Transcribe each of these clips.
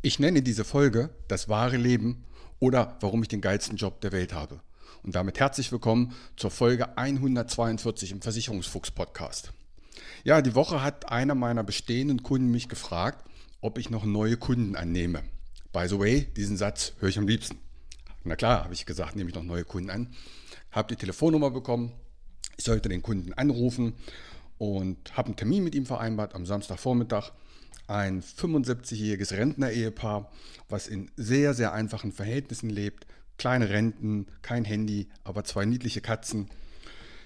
Ich nenne diese Folge das wahre Leben oder warum ich den geilsten Job der Welt habe. Und damit herzlich willkommen zur Folge 142 im Versicherungsfuchs Podcast. Ja, die Woche hat einer meiner bestehenden Kunden mich gefragt, ob ich noch neue Kunden annehme. By the way, diesen Satz höre ich am liebsten. Na klar, habe ich gesagt, nehme ich noch neue Kunden an. Habe die Telefonnummer bekommen. Ich sollte den Kunden anrufen und habe einen Termin mit ihm vereinbart am Samstagvormittag ein 75-jähriges Rentner-Ehepaar, was in sehr, sehr einfachen Verhältnissen lebt. Kleine Renten, kein Handy, aber zwei niedliche Katzen.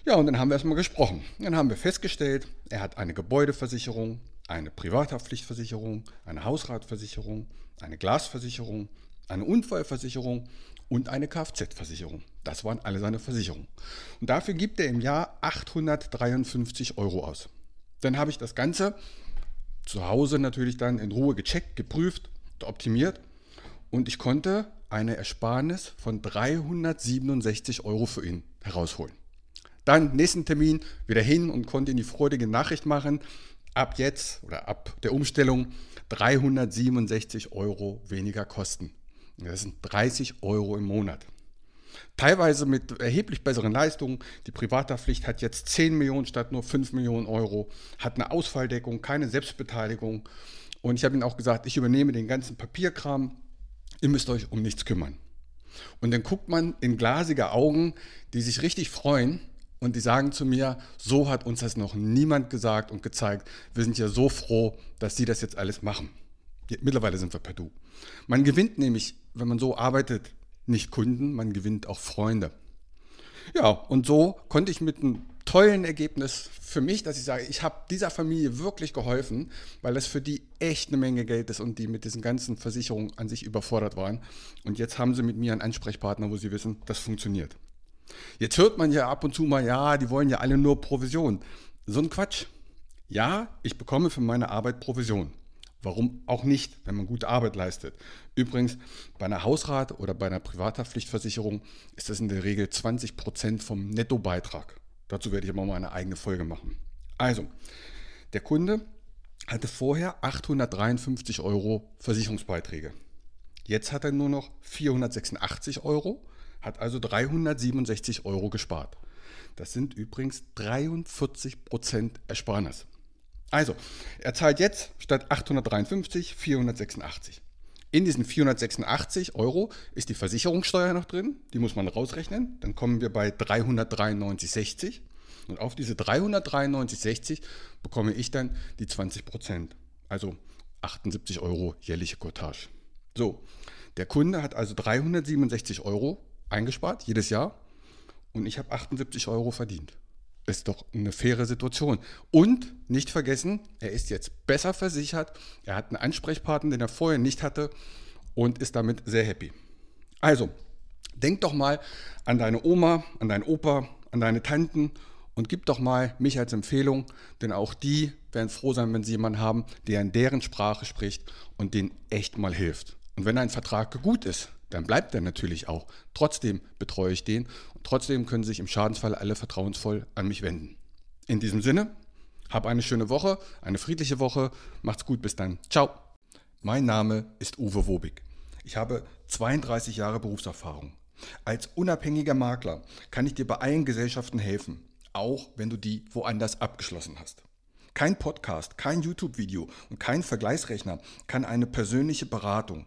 Ja, und dann haben wir erstmal gesprochen. Dann haben wir festgestellt, er hat eine Gebäudeversicherung, eine Privathaftpflichtversicherung, eine Hausratversicherung, eine Glasversicherung, eine Unfallversicherung und eine Kfz-Versicherung. Das waren alle seine Versicherungen. Und dafür gibt er im Jahr 853 Euro aus. Dann habe ich das Ganze zu Hause natürlich dann in Ruhe gecheckt, geprüft, optimiert und ich konnte eine Ersparnis von 367 Euro für ihn herausholen. Dann nächsten Termin wieder hin und konnte ihm die freudige Nachricht machen, ab jetzt oder ab der Umstellung 367 Euro weniger Kosten. Das sind 30 Euro im Monat. Teilweise mit erheblich besseren Leistungen. Die Privathaftpflicht hat jetzt 10 Millionen statt nur 5 Millionen Euro, hat eine Ausfalldeckung, keine Selbstbeteiligung. Und ich habe ihnen auch gesagt, ich übernehme den ganzen Papierkram, ihr müsst euch um nichts kümmern. Und dann guckt man in glasige Augen, die sich richtig freuen und die sagen zu mir, so hat uns das noch niemand gesagt und gezeigt. Wir sind ja so froh, dass sie das jetzt alles machen. Mittlerweile sind wir per Du. Man gewinnt nämlich, wenn man so arbeitet, nicht Kunden, man gewinnt auch Freunde. Ja, und so konnte ich mit einem tollen Ergebnis für mich, dass ich sage, ich habe dieser Familie wirklich geholfen, weil das für die echt eine Menge Geld ist und die mit diesen ganzen Versicherungen an sich überfordert waren. Und jetzt haben sie mit mir einen Ansprechpartner, wo sie wissen, das funktioniert. Jetzt hört man ja ab und zu mal, ja, die wollen ja alle nur Provision. So ein Quatsch. Ja, ich bekomme für meine Arbeit Provision. Warum auch nicht, wenn man gute Arbeit leistet? Übrigens, bei einer Hausrat oder bei einer Privathaftpflichtversicherung ist das in der Regel 20 Prozent vom Nettobeitrag. Dazu werde ich aber mal eine eigene Folge machen. Also, der Kunde hatte vorher 853 Euro Versicherungsbeiträge. Jetzt hat er nur noch 486 Euro, hat also 367 Euro gespart. Das sind übrigens 43 Prozent Ersparnis. Also, er zahlt jetzt statt 853 486. In diesen 486 Euro ist die Versicherungssteuer noch drin, die muss man rausrechnen. Dann kommen wir bei 393,60. Und auf diese 393,60 bekomme ich dann die 20 Prozent, also 78 Euro jährliche Cottage. So, der Kunde hat also 367 Euro eingespart jedes Jahr und ich habe 78 Euro verdient ist doch eine faire Situation. Und nicht vergessen, er ist jetzt besser versichert, er hat einen Ansprechpartner, den er vorher nicht hatte und ist damit sehr happy. Also, denk doch mal an deine Oma, an deinen Opa, an deine Tanten und gib doch mal mich als Empfehlung, denn auch die werden froh sein, wenn sie jemanden haben, der in deren Sprache spricht und denen echt mal hilft. Und wenn ein Vertrag gut ist, dann bleibt er natürlich auch. Trotzdem betreue ich den und trotzdem können sich im Schadensfall alle vertrauensvoll an mich wenden. In diesem Sinne, hab eine schöne Woche, eine friedliche Woche, macht's gut, bis dann. Ciao. Mein Name ist Uwe Wobig. Ich habe 32 Jahre Berufserfahrung. Als unabhängiger Makler kann ich dir bei allen Gesellschaften helfen, auch wenn du die woanders abgeschlossen hast. Kein Podcast, kein YouTube-Video und kein Vergleichsrechner kann eine persönliche Beratung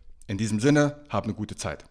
In diesem Sinne, hab eine gute Zeit.